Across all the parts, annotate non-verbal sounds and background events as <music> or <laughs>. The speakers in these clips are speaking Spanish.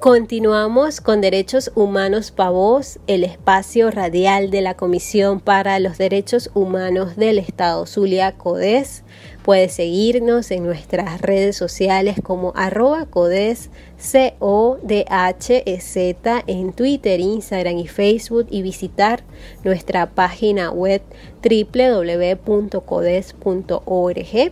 Continuamos con Derechos Humanos Pa' Vos, el espacio radial de la Comisión para los Derechos Humanos del Estado Zulia CODES. Puedes seguirnos en nuestras redes sociales como arroba codes, c o d h e en Twitter, Instagram y Facebook y visitar nuestra página web www.codes.org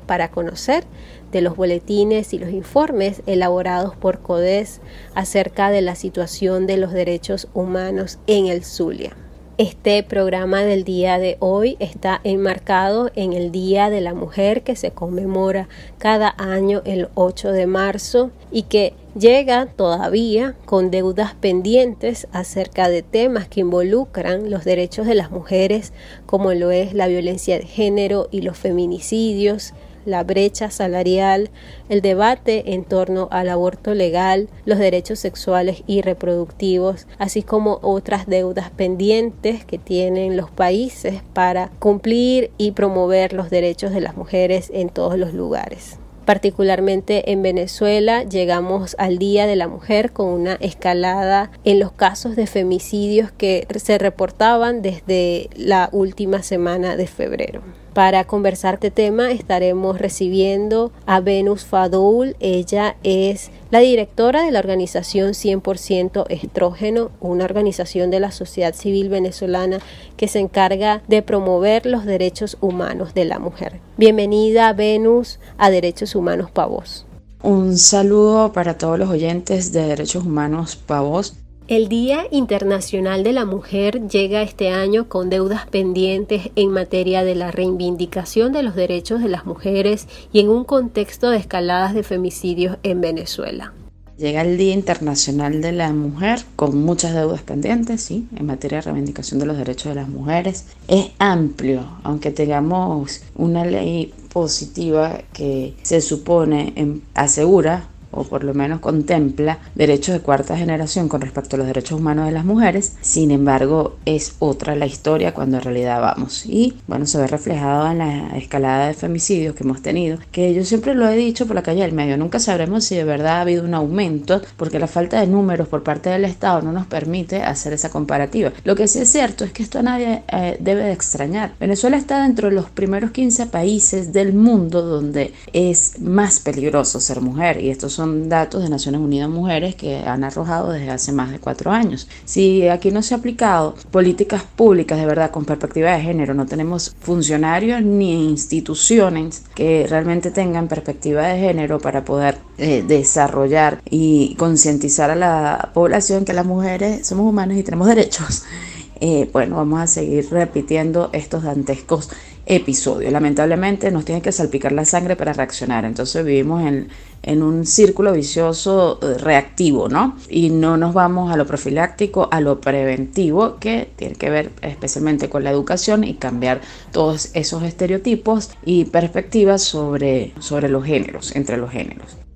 para conocer de los boletines y los informes elaborados por CODES acerca de la situación de los derechos humanos en el Zulia. Este programa del día de hoy está enmarcado en el Día de la Mujer que se conmemora cada año el 8 de marzo y que llega todavía con deudas pendientes acerca de temas que involucran los derechos de las mujeres como lo es la violencia de género y los feminicidios, la brecha salarial, el debate en torno al aborto legal, los derechos sexuales y reproductivos, así como otras deudas pendientes que tienen los países para cumplir y promover los derechos de las mujeres en todos los lugares. Particularmente en Venezuela llegamos al Día de la Mujer con una escalada en los casos de femicidios que se reportaban desde la última semana de febrero. Para conversar este tema estaremos recibiendo a Venus Fadoul. Ella es la directora de la organización 100% Estrógeno, una organización de la sociedad civil venezolana que se encarga de promover los derechos humanos de la mujer. Bienvenida Venus a Derechos Humanos Pavos. Un saludo para todos los oyentes de Derechos Humanos Pavos. El Día Internacional de la Mujer llega este año con deudas pendientes en materia de la reivindicación de los derechos de las mujeres y en un contexto de escaladas de femicidios en Venezuela. Llega el Día Internacional de la Mujer con muchas deudas pendientes, sí, en materia de reivindicación de los derechos de las mujeres. Es amplio, aunque tengamos una ley positiva que se supone asegura o por lo menos contempla derechos de cuarta generación con respecto a los derechos humanos de las mujeres, sin embargo es otra la historia cuando en realidad vamos. Y bueno, se ve reflejado en la escalada de femicidios que hemos tenido, que yo siempre lo he dicho por la calle del medio, nunca sabremos si de verdad ha habido un aumento, porque la falta de números por parte del Estado no nos permite hacer esa comparativa. Lo que sí es cierto es que esto a nadie eh, debe de extrañar. Venezuela está dentro de los primeros 15 países del mundo donde es más peligroso ser mujer y estos son datos de Naciones Unidas Mujeres que han arrojado desde hace más de cuatro años. Si aquí no se ha aplicado políticas públicas de verdad con perspectiva de género, no tenemos funcionarios ni instituciones que realmente tengan perspectiva de género para poder eh, desarrollar y concientizar a la población que las mujeres somos humanas y tenemos derechos. <laughs> Eh, bueno, vamos a seguir repitiendo estos dantescos episodio. Lamentablemente nos tiene que salpicar la sangre para reaccionar. Entonces vivimos en, en, un círculo vicioso eh, reactivo, ¿no? Y no nos vamos a lo profiláctico, a lo preventivo, que tiene que ver especialmente con la educación y cambiar todos esos estereotipos y perspectivas sobre, sobre los géneros, entre los géneros.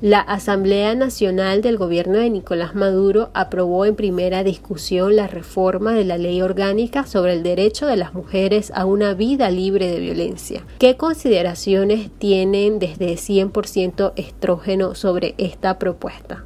La Asamblea Nacional del Gobierno de Nicolás Maduro aprobó en primera discusión la reforma de la ley orgánica sobre el derecho de las mujeres a una vida libre de violencia. ¿Qué consideraciones tienen desde 100% estrógeno sobre esta propuesta?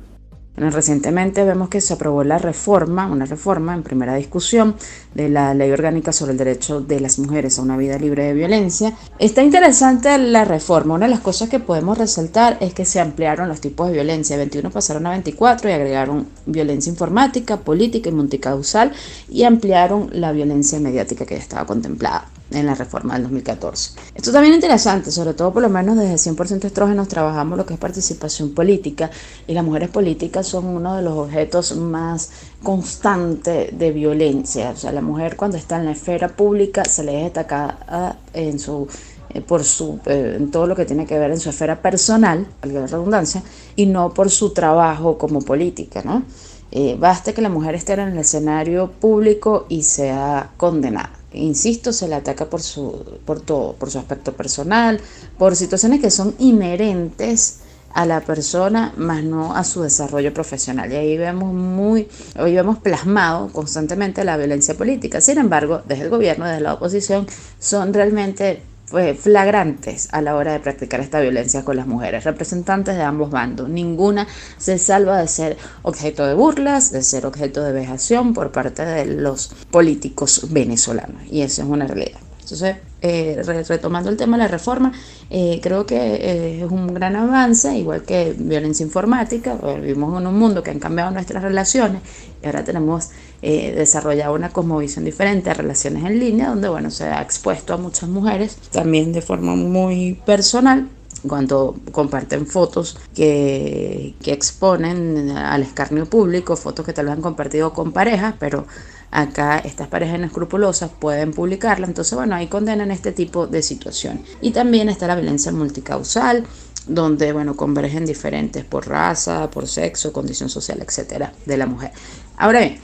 Recientemente vemos que se aprobó la reforma, una reforma en primera discusión de la Ley Orgánica sobre el Derecho de las Mujeres a una Vida Libre de Violencia. Está interesante la reforma. Una de las cosas que podemos resaltar es que se ampliaron los tipos de violencia. 21 pasaron a 24 y agregaron violencia informática, política y multicausal y ampliaron la violencia mediática que ya estaba contemplada en la reforma del 2014. Esto también es interesante, sobre todo por lo menos desde 100% estrógenos trabajamos lo que es participación política y las mujeres políticas son uno de los objetos más constantes de violencia. O sea, la mujer cuando está en la esfera pública se le es destacada en su eh, por su, eh, en todo lo que tiene que ver en su esfera personal, valga la redundancia, y no por su trabajo como política, ¿no? Eh, basta que la mujer esté en el escenario público y sea condenada insisto, se le ataca por su, por todo, por su aspecto personal, por situaciones que son inherentes a la persona, más no a su desarrollo profesional. Y ahí vemos muy, hoy vemos plasmado constantemente la violencia política. Sin embargo, desde el gobierno, desde la oposición, son realmente flagrantes a la hora de practicar esta violencia con las mujeres, representantes de ambos bandos. Ninguna se salva de ser objeto de burlas, de ser objeto de vejación por parte de los políticos venezolanos. Y eso es una realidad. Entonces, eh, retomando el tema de la reforma, eh, creo que eh, es un gran avance, igual que violencia informática. Vivimos en un mundo que han cambiado nuestras relaciones y ahora tenemos desarrollado una cosmovisión diferente a relaciones en línea, donde bueno, se ha expuesto a muchas mujeres también de forma muy personal cuando comparten fotos que, que exponen al escarnio público, fotos que tal vez han compartido con parejas, pero Acá estas parejas inescrupulosas pueden publicarla, entonces bueno, ahí condenan este tipo de situación. Y también está la violencia multicausal, donde bueno, convergen diferentes por raza, por sexo, condición social, etcétera, de la mujer. Ahora bien,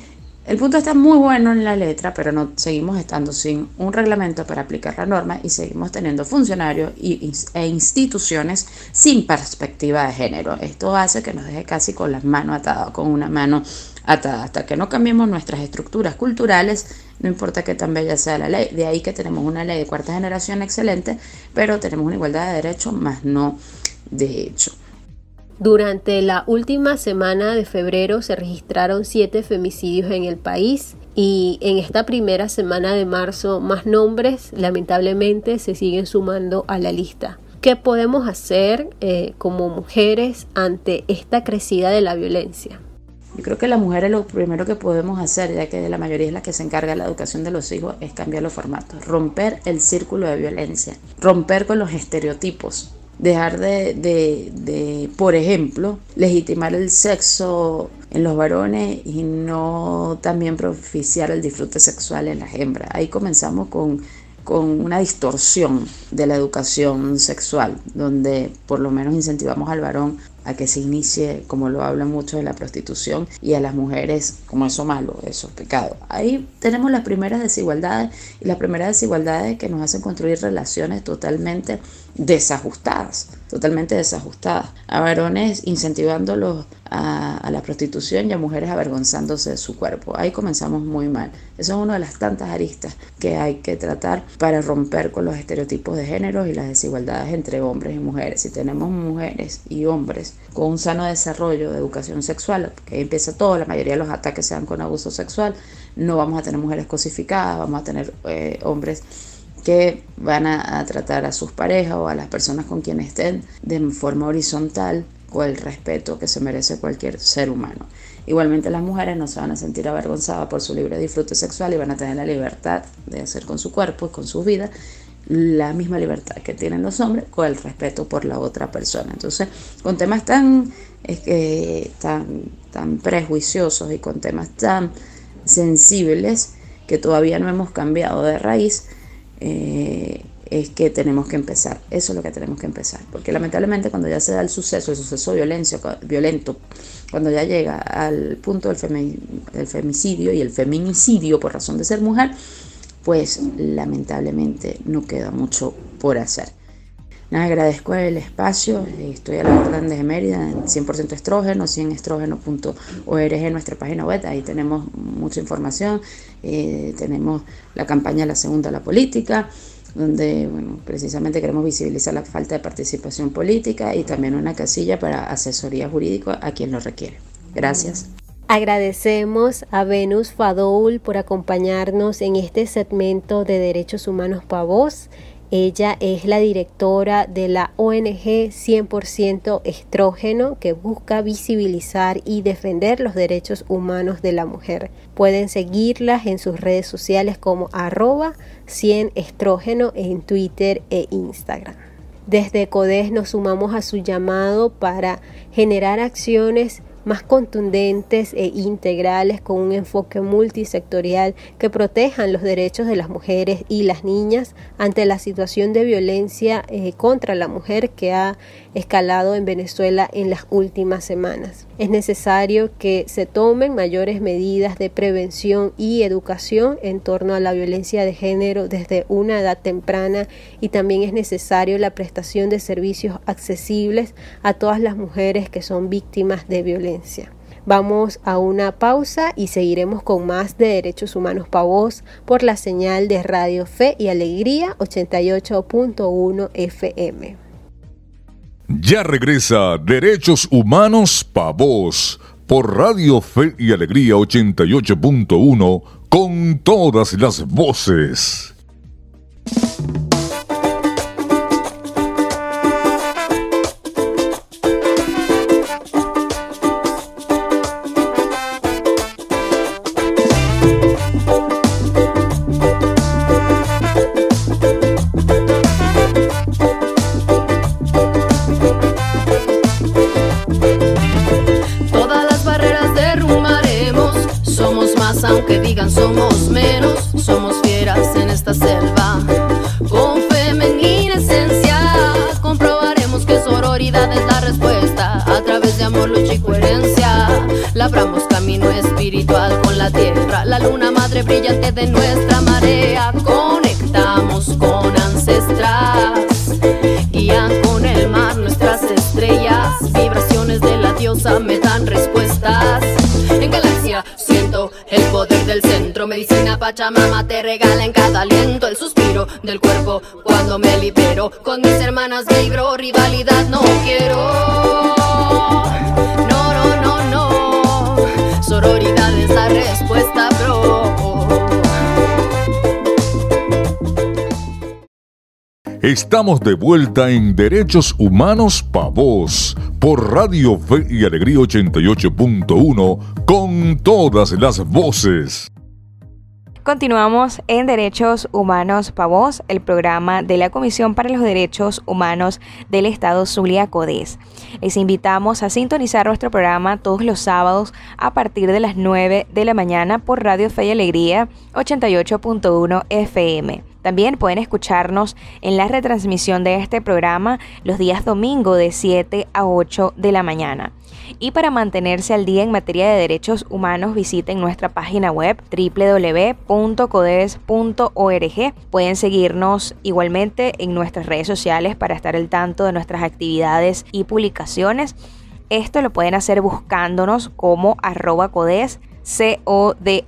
el punto está muy bueno en la letra, pero no seguimos estando sin un reglamento para aplicar la norma y seguimos teniendo funcionarios e instituciones sin perspectiva de género. Esto hace que nos deje casi con las manos atadas, con una mano hasta, que no cambiemos nuestras estructuras culturales, no importa que tan bella sea la ley. De ahí que tenemos una ley de cuarta generación excelente, pero tenemos una igualdad de derechos, más no de hecho. Durante la última semana de febrero se registraron siete femicidios en el país y en esta primera semana de marzo más nombres lamentablemente se siguen sumando a la lista. ¿Qué podemos hacer eh, como mujeres ante esta crecida de la violencia? Yo creo que las mujeres lo primero que podemos hacer, ya que la mayoría es la que se encarga de la educación de los hijos, es cambiar los formatos, romper el círculo de violencia, romper con los estereotipos, dejar de, de, de, por ejemplo, legitimar el sexo en los varones y no también propiciar el disfrute sexual en las hembras. Ahí comenzamos con con una distorsión de la educación sexual, donde por lo menos incentivamos al varón a que se inicie, como lo hablan mucho, de la prostitución y a las mujeres como eso malo, eso pecado. Ahí tenemos las primeras desigualdades y las primeras desigualdades que nos hacen construir relaciones totalmente desajustadas, totalmente desajustadas. A varones incentivándolos a, a, la prostitución y a mujeres avergonzándose de su cuerpo. Ahí comenzamos muy mal. Eso es una de las tantas aristas que hay que tratar para romper con los estereotipos de género y las desigualdades entre hombres y mujeres. Si tenemos mujeres y hombres con un sano desarrollo de educación sexual, que ahí empieza todo, la mayoría de los ataques se dan con abuso sexual, no vamos a tener mujeres cosificadas, vamos a tener eh, hombres que van a, tratar a sus parejas o a las personas con quienes estén de forma horizontal con el respeto que se merece cualquier ser humano. Igualmente las mujeres no se van a sentir avergonzadas por su libre disfrute sexual y van a tener la libertad de hacer con su cuerpo y con su vida la misma libertad que tienen los hombres con el respeto por la otra persona. Entonces, con temas tan, tan, tan prejuiciosos y con temas tan sensibles que todavía no hemos cambiado de raíz, eh, es que tenemos que empezar. Eso es lo que tenemos que empezar. Porque lamentablemente cuando ya se da el suceso, el suceso violencia, violento, cuando ya llega al punto del, femicidio y el feminicidio por razón de ser mujer, pues lamentablemente no queda mucho por hacer. Nada, agradezco el espacio, estoy a la orden de Mérida, 100% estrógeno, 100estrógeno.org en nuestra página web, ahí tenemos mucha información, eh, tenemos la campaña La Segunda la Política, donde bueno, precisamente queremos visibilizar la falta de participación política y también una casilla para asesoría jurídica a quien lo requiere. Gracias. Agradecemos a Venus Fadoul por acompañarnos en este segmento de Derechos Humanos para Voz. Ella es la directora de la ONG 100% Estrógeno que busca visibilizar y defender los derechos humanos de la mujer. Pueden seguirlas en sus redes sociales como arroba 100 estrógeno en Twitter e Instagram. Desde CODES nos sumamos a su llamado para generar acciones más contundentes e integrales con un enfoque multisectorial que protejan los derechos de las mujeres y las niñas ante la situación de violencia eh, contra la mujer que ha escalado en Venezuela en las últimas semanas. Es necesario que se tomen mayores medidas de prevención y educación en torno a la violencia de género desde una edad temprana y también es necesario la prestación de servicios accesibles a todas las mujeres que son víctimas de violencia. Vamos a una pausa y seguiremos con más de Derechos Humanos para Voz por la señal de Radio Fe y Alegría 88.1 FM. Ya regresa Derechos Humanos Pa' Voz por Radio Fe y Alegría 88.1 con todas las voces. somos menos, somos fieras en esta selva. Con femenina esencia, comprobaremos que sororidad es la respuesta. A través de amor, lucha y coherencia, labramos camino espiritual con la tierra. La luna madre brillante de nuestra marea, conectamos con ancestras. Guían con el mar nuestras estrellas, vibraciones de la diosa me dan respuestas. Pachamama te regala en cada aliento el suspiro del cuerpo cuando me libero. Con mis hermanas vibro, rivalidad no quiero. No, no, no, no. Sororidad es la respuesta, bro. Estamos de vuelta en Derechos Humanos Pa' Voz por Radio Fe y Alegría 88.1 con todas las voces. Continuamos en Derechos Humanos Pavos, el programa de la Comisión para los Derechos Humanos del Estado Zulia Codés. Les invitamos a sintonizar nuestro programa todos los sábados a partir de las 9 de la mañana por Radio Fe y Alegría 88.1 FM. También pueden escucharnos en la retransmisión de este programa los días domingo de 7 a 8 de la mañana. Y para mantenerse al día en materia de derechos humanos, visiten nuestra página web www.codes.org. Pueden seguirnos igualmente en nuestras redes sociales para estar al tanto de nuestras actividades y publicaciones. Esto lo pueden hacer buscándonos como arroba codes C-O-D-H-E-Z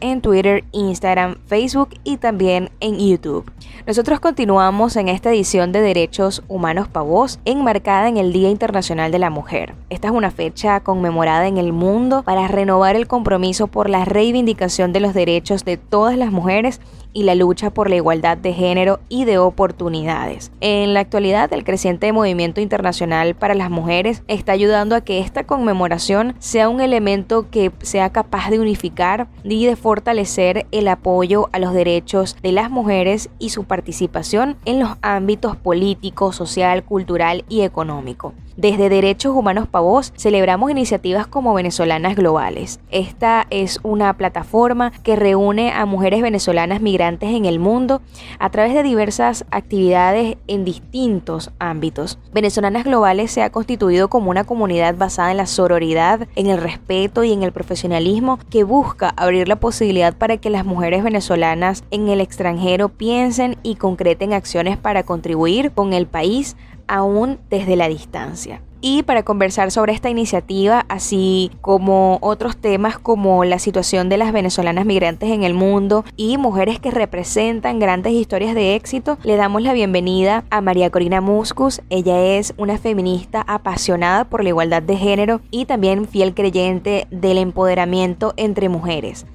en Twitter, Instagram, Facebook y también en YouTube. Nosotros continuamos en esta edición de Derechos Humanos Pavos, enmarcada en el Día Internacional de la Mujer. Esta es una fecha conmemorada en el mundo para renovar el compromiso por la reivindicación de los derechos de todas las mujeres y la lucha por la igualdad de género y de oportunidades. En la actualidad, el creciente movimiento internacional para las mujeres está ayudando a que esta conmemoración sea un elemento que sea capaz de unificar y de fortalecer el apoyo a los derechos de las mujeres y su participación en los ámbitos político, social, cultural y económico. Desde Derechos Humanos Pavos celebramos iniciativas como Venezolanas Globales. Esta es una plataforma que reúne a mujeres venezolanas migrantes en el mundo a través de diversas actividades en distintos ámbitos. Venezolanas Globales se ha constituido como una comunidad basada en la sororidad, en el respeto y en el profesionalismo que busca abrir la posibilidad para que las mujeres venezolanas en el extranjero piensen y concreten acciones para contribuir con el país aún desde la distancia. Y para conversar sobre esta iniciativa, así como otros temas como la situación de las venezolanas migrantes en el mundo y mujeres que representan grandes historias de éxito, le damos la bienvenida a María Corina Muscus. Ella es una feminista apasionada por la igualdad de género y también fiel creyente del empoderamiento entre mujeres.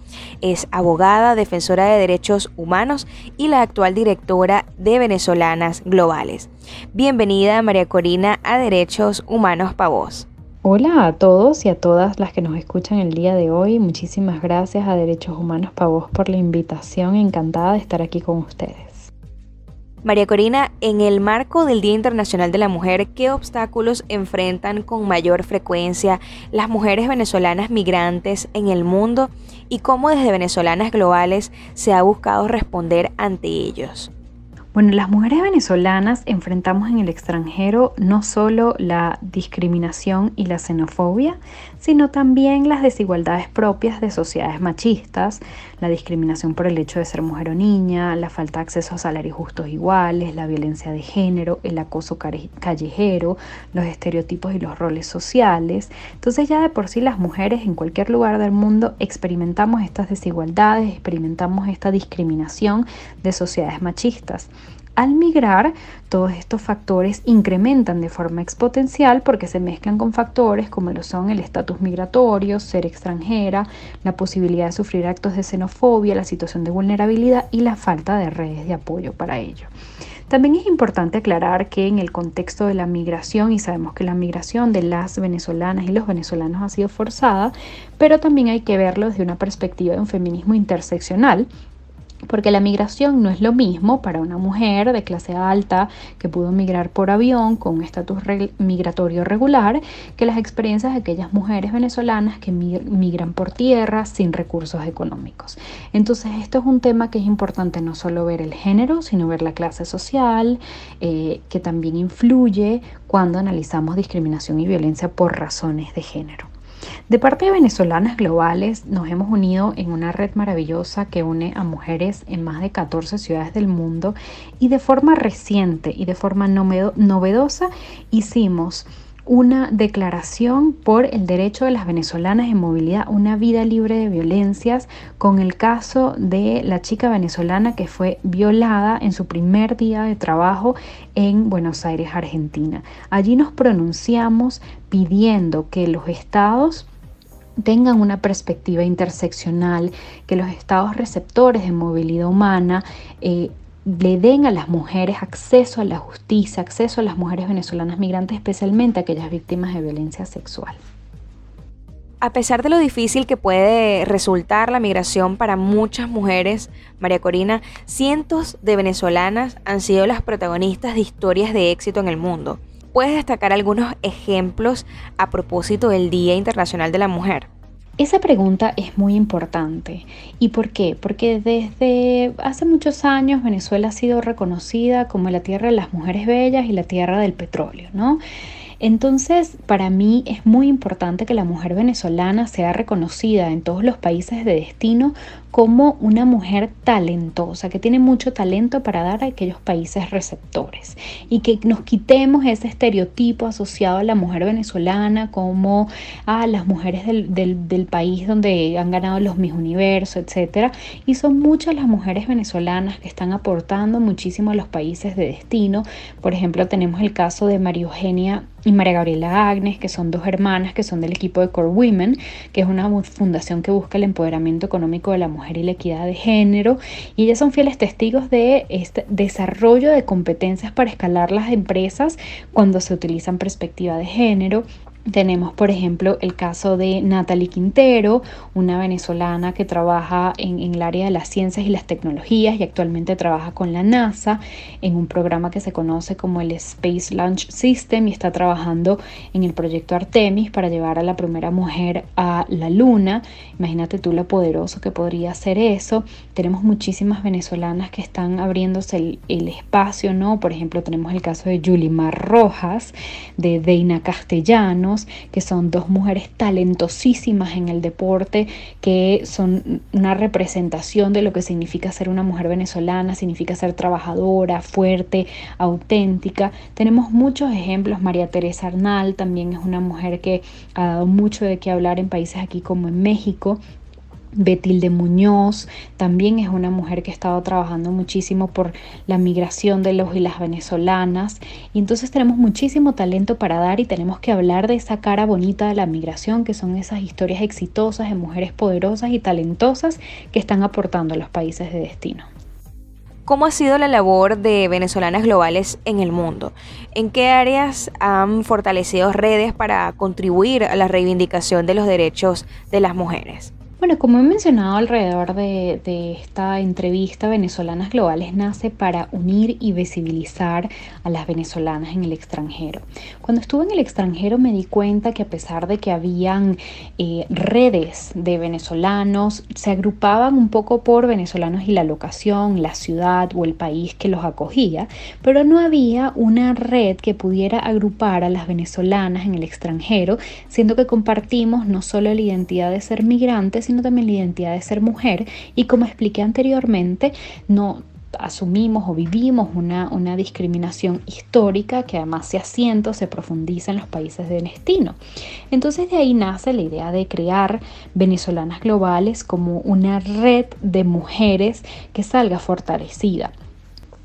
Es abogada, defensora de derechos humanos y la actual directora de Venezolanas Globales. Bienvenida María Corina a Derechos Humanos Pavos. Hola a todos y a todas las que nos escuchan el día de hoy. Muchísimas gracias a Derechos Humanos Pavos por la invitación. Encantada de estar aquí con ustedes. María Corina, en el marco del Día Internacional de la Mujer, ¿qué obstáculos enfrentan con mayor frecuencia las mujeres venezolanas migrantes en el mundo y cómo desde venezolanas globales se ha buscado responder ante ellos? Bueno, las mujeres venezolanas enfrentamos en el extranjero no solo la discriminación y la xenofobia, sino también las desigualdades propias de sociedades machistas, la discriminación por el hecho de ser mujer o niña, la falta de acceso a salarios justos iguales, la violencia de género, el acoso callejero, los estereotipos y los roles sociales. Entonces ya de por sí las mujeres en cualquier lugar del mundo experimentamos estas desigualdades, experimentamos esta discriminación de sociedades machistas. Al migrar, todos estos factores incrementan de forma exponencial porque se mezclan con factores como lo son el estatus migratorio, ser extranjera, la posibilidad de sufrir actos de xenofobia, la situación de vulnerabilidad y la falta de redes de apoyo para ello. También es importante aclarar que en el contexto de la migración, y sabemos que la migración de las venezolanas y los venezolanos ha sido forzada, pero también hay que verlo desde una perspectiva de un feminismo interseccional porque la migración no es lo mismo para una mujer de clase alta que pudo migrar por avión con un estatus migratorio regular que las experiencias de aquellas mujeres venezolanas que migran por tierra sin recursos económicos. Entonces esto es un tema que es importante no solo ver el género, sino ver la clase social, eh, que también influye cuando analizamos discriminación y violencia por razones de género. De parte de venezolanas globales, nos hemos unido en una red maravillosa que une a mujeres en más de 14 ciudades del mundo y de forma reciente y de forma novedosa hicimos una declaración por el derecho de las venezolanas en movilidad, una vida libre de violencias, con el caso de la chica venezolana que fue violada en su primer día de trabajo en Buenos Aires, Argentina. Allí nos pronunciamos pidiendo que los estados tengan una perspectiva interseccional, que los estados receptores de movilidad humana eh, le den a las mujeres acceso a la justicia, acceso a las mujeres venezolanas migrantes, especialmente a aquellas víctimas de violencia sexual. A pesar de lo difícil que puede resultar la migración para muchas mujeres, María Corina, cientos de venezolanas han sido las protagonistas de historias de éxito en el mundo. ¿Puedes destacar algunos ejemplos a propósito del Día Internacional de la Mujer? Esa pregunta es muy importante. ¿Y por qué? Porque desde hace muchos años Venezuela ha sido reconocida como la tierra de las mujeres bellas y la tierra del petróleo, ¿no? Entonces, para mí es muy importante que la mujer venezolana sea reconocida en todos los países de destino como una mujer talentosa, que tiene mucho talento para dar a aquellos países receptores y que nos quitemos ese estereotipo asociado a la mujer venezolana como a las mujeres del, país donde han ganado los Miss Universo, etc. Y son muchas las mujeres venezolanas que están aportando muchísimo a los países de destino. Por ejemplo, tenemos el caso de María Eugenia y María Gabriela Agnes, que son dos hermanas que son del equipo de Core Women, que es una fundación que busca el empoderamiento económico de la mujer y la equidad de género y ellas son fieles testigos de este desarrollo de competencias para escalar las empresas cuando se utilizan perspectiva de género tenemos, por ejemplo, el caso de Natalie Quintero, una venezolana que trabaja en, el área de las ciencias y las tecnologías y actualmente trabaja con la NASA en un programa que se conoce como el Space Launch System y está trabajando en el proyecto Artemis para llevar a la primera mujer a la Luna. Imagínate tú lo poderoso que podría ser eso. Tenemos muchísimas venezolanas que están abriéndose el, el espacio, ¿no? Por ejemplo, tenemos el caso de Yulimar Rojas, de Deina Castellano que son dos mujeres talentosísimas en el deporte, que son una representación de lo que significa ser una mujer venezolana, significa ser trabajadora, fuerte, auténtica. Tenemos muchos ejemplos, María Teresa Arnal también es una mujer que ha dado mucho de qué hablar en países aquí como en México. Betilde Muñoz también es una mujer que ha estado trabajando muchísimo por la migración de los y las venezolanas. Y entonces tenemos muchísimo talento para dar y tenemos que hablar de esa cara bonita de la migración, que son esas historias exitosas de mujeres poderosas y talentosas que están aportando a los países de destino. ¿Cómo ha sido la labor de venezolanas globales en el mundo? ¿En qué áreas han fortalecido redes para contribuir a la reivindicación de los derechos de las mujeres? Bueno, como he mencionado alrededor de, esta entrevista, Venezolanas Globales nace para unir y visibilizar a las venezolanas en el extranjero. Cuando estuve en el extranjero me di cuenta que a pesar de que habían eh, redes de venezolanos, se agrupaban un poco por venezolanos y la locación, la ciudad o el país que los acogía, pero no había una red que pudiera agrupar a las venezolanas en el extranjero, siendo que compartimos no solo la identidad de ser migrantes, sino también la identidad de ser mujer y como expliqué anteriormente, no asumimos o vivimos una, una, discriminación histórica que además se asienta o se profundiza en los países de destino. Entonces de ahí nace la idea de crear venezolanas globales como una red de mujeres que salga fortalecida.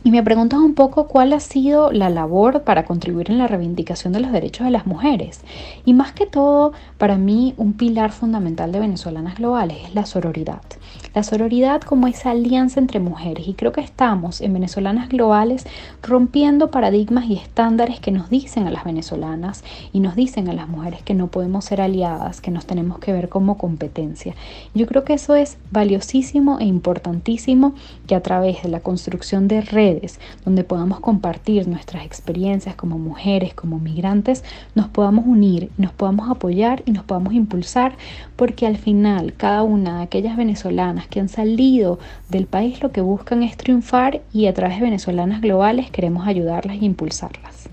Y me preguntas un poco cuál ha sido la labor para contribuir en la reivindicación de los derechos de las mujeres. Y más que todo, para mí un pilar fundamental de Venezolanas Globales es la sororidad. La sororidad como esa alianza entre mujeres y creo que estamos en venezolanas globales rompiendo paradigmas y estándares que nos dicen a las venezolanas y nos dicen a las mujeres que no podemos ser aliadas, que nos tenemos que ver como competencia. Yo creo que eso es valiosísimo e importantísimo que a través de la construcción de redes donde podamos compartir nuestras experiencias como mujeres, como migrantes, nos podamos unir, nos podamos apoyar y nos podamos impulsar porque al final cada una de aquellas venezolanas que han salido del país lo que buscan es triunfar y a través de venezolanas globales queremos ayudarlas e impulsarlas.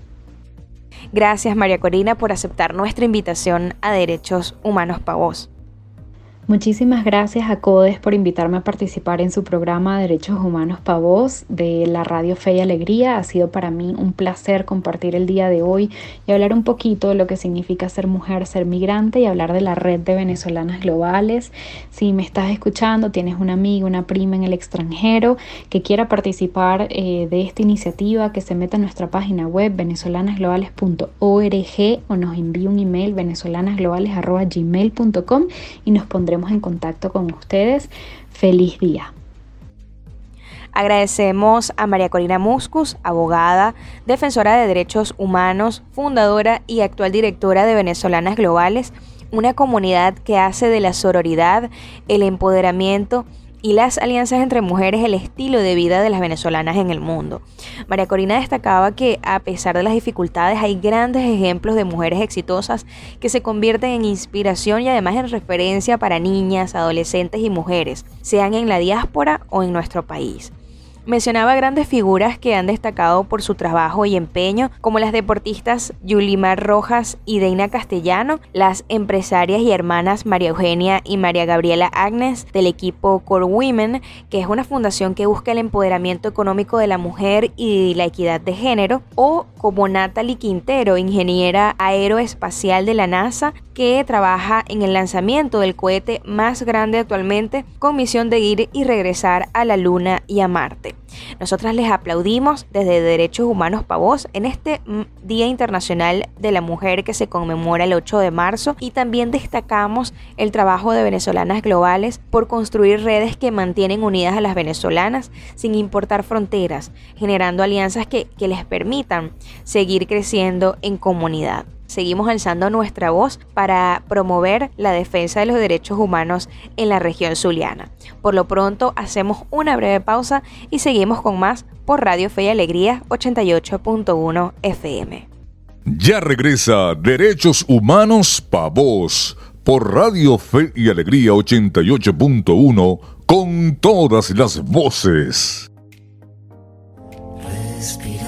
Gracias María Corina por aceptar nuestra invitación a Derechos Humanos para Vos. Muchísimas gracias a CODES por invitarme a participar en su programa Derechos Humanos para Voz de la Radio Fe y Alegría. Ha sido para mí un placer compartir el día de hoy y hablar un poquito de lo que significa ser mujer, ser migrante y hablar de la red de venezolanas globales. Si me estás escuchando, tienes una amiga, una prima en el extranjero que quiera participar eh, de esta iniciativa, que se meta en nuestra página web venezolanasglobales.org o nos envíe un email venezolanasglobales.gmail.com y nos pondremos en contacto con ustedes. Feliz día. Agradecemos a María Corina Muscus, abogada, defensora de derechos humanos, fundadora y actual directora de Venezolanas Globales, una comunidad que hace de la sororidad, el empoderamiento y las alianzas entre mujeres el estilo de vida de las venezolanas en el mundo. María Corina destacaba que a pesar de las dificultades hay grandes ejemplos de mujeres exitosas que se convierten en inspiración y además en referencia para niñas, adolescentes y mujeres, sean en la diáspora o en nuestro país. Mencionaba grandes figuras que han destacado por su trabajo y empeño, como las deportistas Yulimar Rojas y Deina Castellano, las empresarias y hermanas María Eugenia y María Gabriela Agnes del equipo Core Women, que es una fundación que busca el empoderamiento económico de la mujer y la equidad de género, o como Natalie Quintero, ingeniera aeroespacial de la NASA, que trabaja en el lanzamiento del cohete más grande actualmente con misión de ir y regresar a la Luna y a Marte. Nosotras les aplaudimos desde Derechos Humanos para Vos en este mm, Día Internacional de la Mujer que se conmemora el 8 de marzo y también destacamos el trabajo de venezolanas globales por construir redes que mantienen unidas a las venezolanas sin importar fronteras, generando alianzas que, que les permitan seguir creciendo en comunidad seguimos alzando nuestra voz para promover la defensa de los derechos humanos en la región zuliana. Por lo pronto hacemos una breve pausa y seguimos con más por Radio Fe y Alegría 88.1 FM. Ya regresa Derechos Humanos Pa' Voz por Radio Fe y Alegría 88.1 con todas las voces. Respirar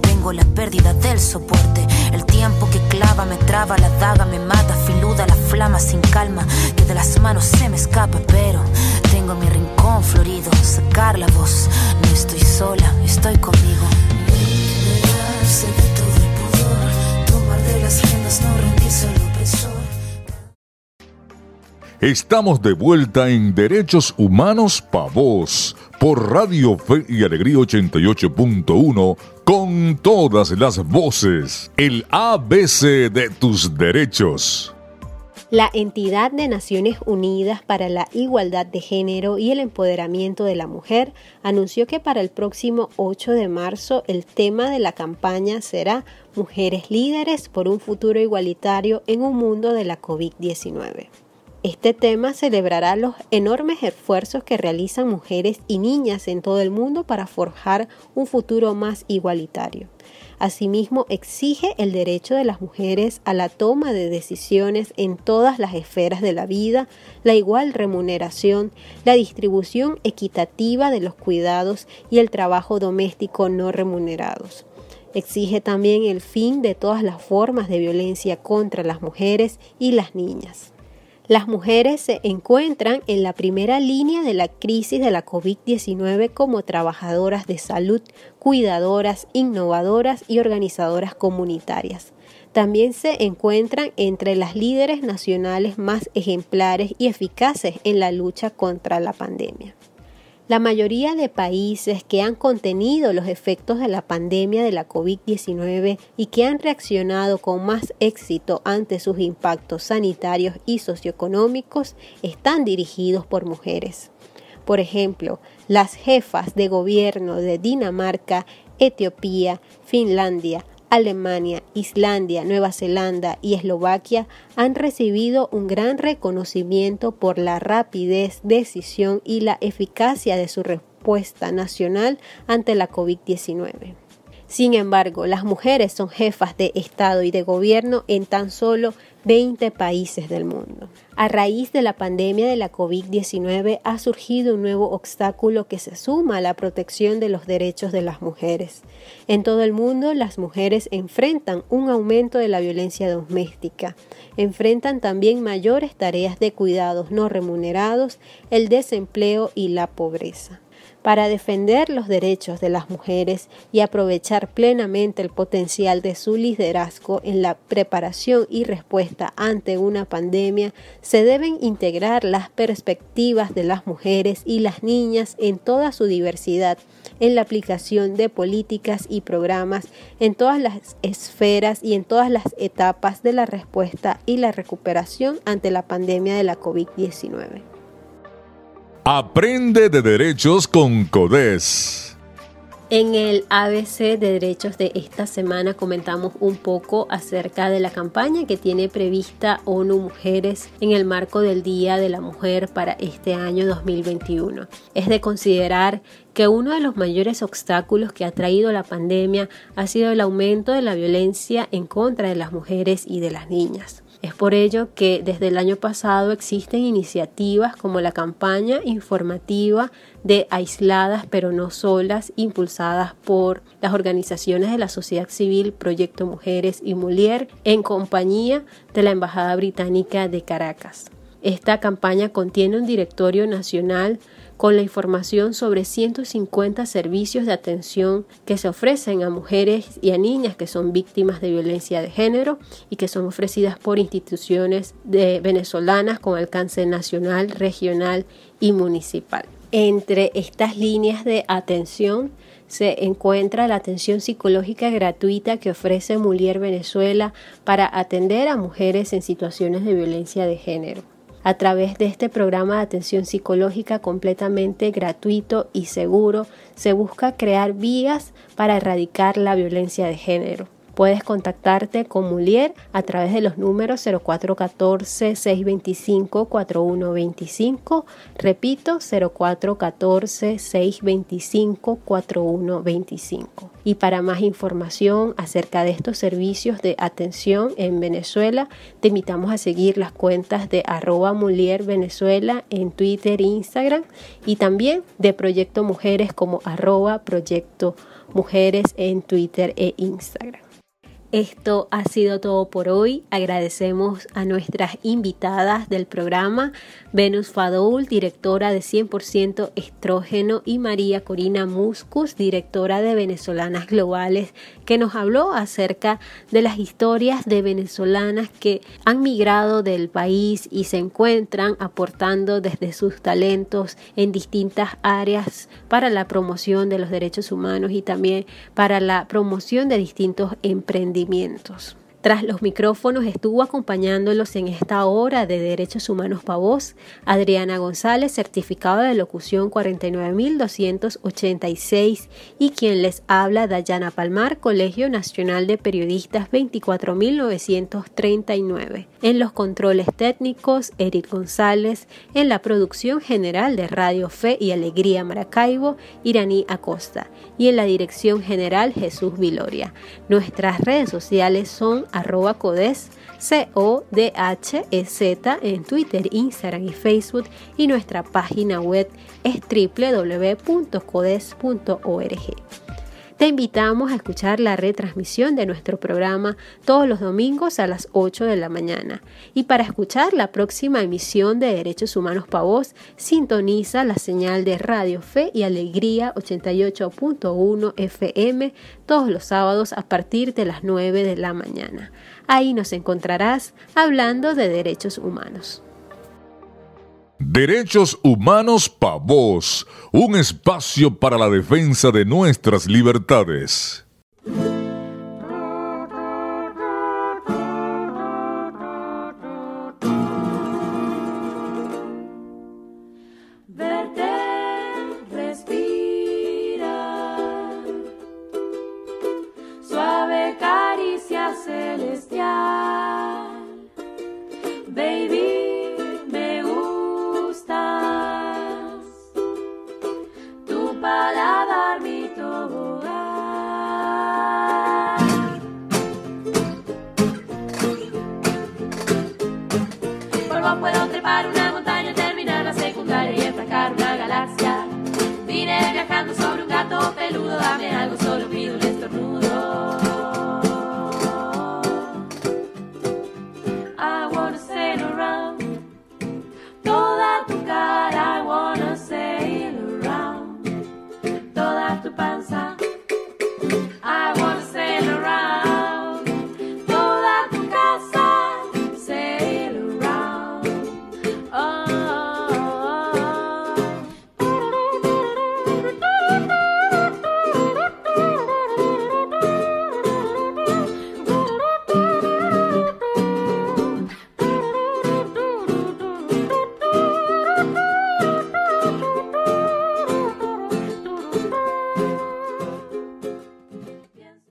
Tengo la pérdida del soporte. El tiempo que clava me traba, la daga me mata, filuda la flama sin calma que de las manos se me escapa, pero tengo mi rincón florido, sacar la voz. No estoy sola, estoy conmigo. Liberarse de todo el tomar de las riendas, no opresor. Estamos de vuelta en Derechos Humanos Pa' Vos por Radio Fe y Alegría 88.1 con todas las voces. El ABC de tus derechos. La entidad de Naciones Unidas para la Igualdad de Género y el Empoderamiento de la Mujer anunció que para el próximo 8 de marzo el tema de la campaña será Mujeres líderes por un futuro igualitario en un mundo de la COVID-19. Este tema celebrará los enormes esfuerzos que realizan mujeres y niñas en todo el mundo para forjar un futuro más igualitario. Asimismo, exige el derecho de las mujeres a la toma de decisiones en todas las esferas de la vida, la igual remuneración, la distribución equitativa de los cuidados y el trabajo doméstico no remunerados. Exige también el fin de todas las formas de violencia contra las mujeres y las niñas. Las mujeres se encuentran en la primera línea de la crisis de la COVID-19 como trabajadoras de salud, cuidadoras, innovadoras y organizadoras comunitarias. También se encuentran entre las líderes nacionales más ejemplares y eficaces en la lucha contra la pandemia. La mayoría de países que han contenido los efectos de la pandemia de la COVID-19 y que han reaccionado con más éxito ante sus impactos sanitarios y socioeconómicos están dirigidos por mujeres. Por ejemplo, las jefas de gobierno de Dinamarca, Etiopía, Finlandia, Alemania, Islandia, Nueva Zelanda y Eslovaquia han recibido un gran reconocimiento por la rapidez, decisión y la eficacia de su respuesta nacional ante la COVID-19. Sin embargo, las mujeres son jefas de Estado y de gobierno en tan solo 20 países del mundo. A raíz de la pandemia de la COVID-19 ha surgido un nuevo obstáculo que se suma a la protección de los derechos de las mujeres. En todo el mundo, las mujeres enfrentan un aumento de la violencia doméstica, enfrentan también mayores tareas de cuidados no remunerados, el desempleo y la pobreza para defender los derechos de las mujeres y aprovechar plenamente el potencial de su liderazgo en la preparación y respuesta ante una pandemia, se deben integrar las perspectivas de las mujeres y las niñas en toda su diversidad en la aplicación de políticas y programas en todas las esferas y en todas las etapas de la respuesta y la recuperación ante la pandemia de la COVID-19. Aprende de derechos con CODES. En el ABC de Derechos de esta semana comentamos un poco acerca de la campaña que tiene prevista ONU Mujeres en el marco del Día de la Mujer para este año 2021. Es de considerar que uno de los mayores obstáculos que ha traído la pandemia ha sido el aumento de la violencia en contra de las mujeres y de las niñas. Es por ello que desde el año pasado existen iniciativas como la campaña informativa de Aisladas pero no solas, impulsadas por las organizaciones de la sociedad civil Proyecto Mujeres y Mulier en compañía de la Embajada Británica de Caracas. Esta campaña contiene un directorio nacional con la información sobre 150 servicios de atención que se ofrecen a mujeres y a niñas que son víctimas de violencia de género y que son ofrecidas por instituciones de venezolanas con alcance nacional, regional y municipal. Entre estas líneas de atención se encuentra la atención psicológica gratuita que ofrece Mulier Venezuela para atender a mujeres en situaciones de violencia de género a través de este programa de atención psicológica completamente gratuito y seguro, se busca crear vías para erradicar la violencia de género. Puedes contactarte con Mulier a través de los números 0414-625-4125. Repito, 0414-625-4125. Y para más información acerca de estos servicios de atención en Venezuela, te invitamos a seguir las cuentas de arroba Mulier en Twitter e Instagram y también de Proyecto Mujeres como arroba Proyecto Mujeres en Twitter e Instagram. Esto ha sido todo por hoy. Agradecemos a nuestras invitadas del programa, Venus Fadoul, directora de 100% Estrógeno, y María Corina Muscus, directora de Venezolanas Globales, que nos habló acerca de las historias de venezolanas que han migrado del país y se encuentran aportando desde sus talentos en distintas áreas para la promoción de los derechos humanos y también para la promoción de distintos emprendimientos rendimientos. Tras los micrófonos estuvo acompañándolos en esta hora de Derechos Humanos para Voz Adriana González, certificado de locución 49286 y quien les habla Dayana Palmar, Colegio Nacional de Periodistas 24939. En los controles técnicos, Eric González, en la producción general de Radio Fe y Alegría Maracaibo, Iraní Acosta y en la dirección general Jesús Viloria. Nuestras redes sociales son arroba codes, C-O-D-H-E-Z en Twitter, Instagram y Facebook y nuestra página web es www.codes.org. Te invitamos a escuchar la retransmisión de nuestro programa todos los domingos a las 8 de la mañana. Y para escuchar la próxima emisión de Derechos Humanos para Voz, sintoniza la señal de Radio Fe y Alegría 88.1 FM todos los sábados a partir de las 9 de la mañana. Ahí nos encontrarás hablando de derechos humanos. Derechos Humanos Pa' Vos, un espacio para la defensa de nuestras libertades. Peludo, dame algo, solo pido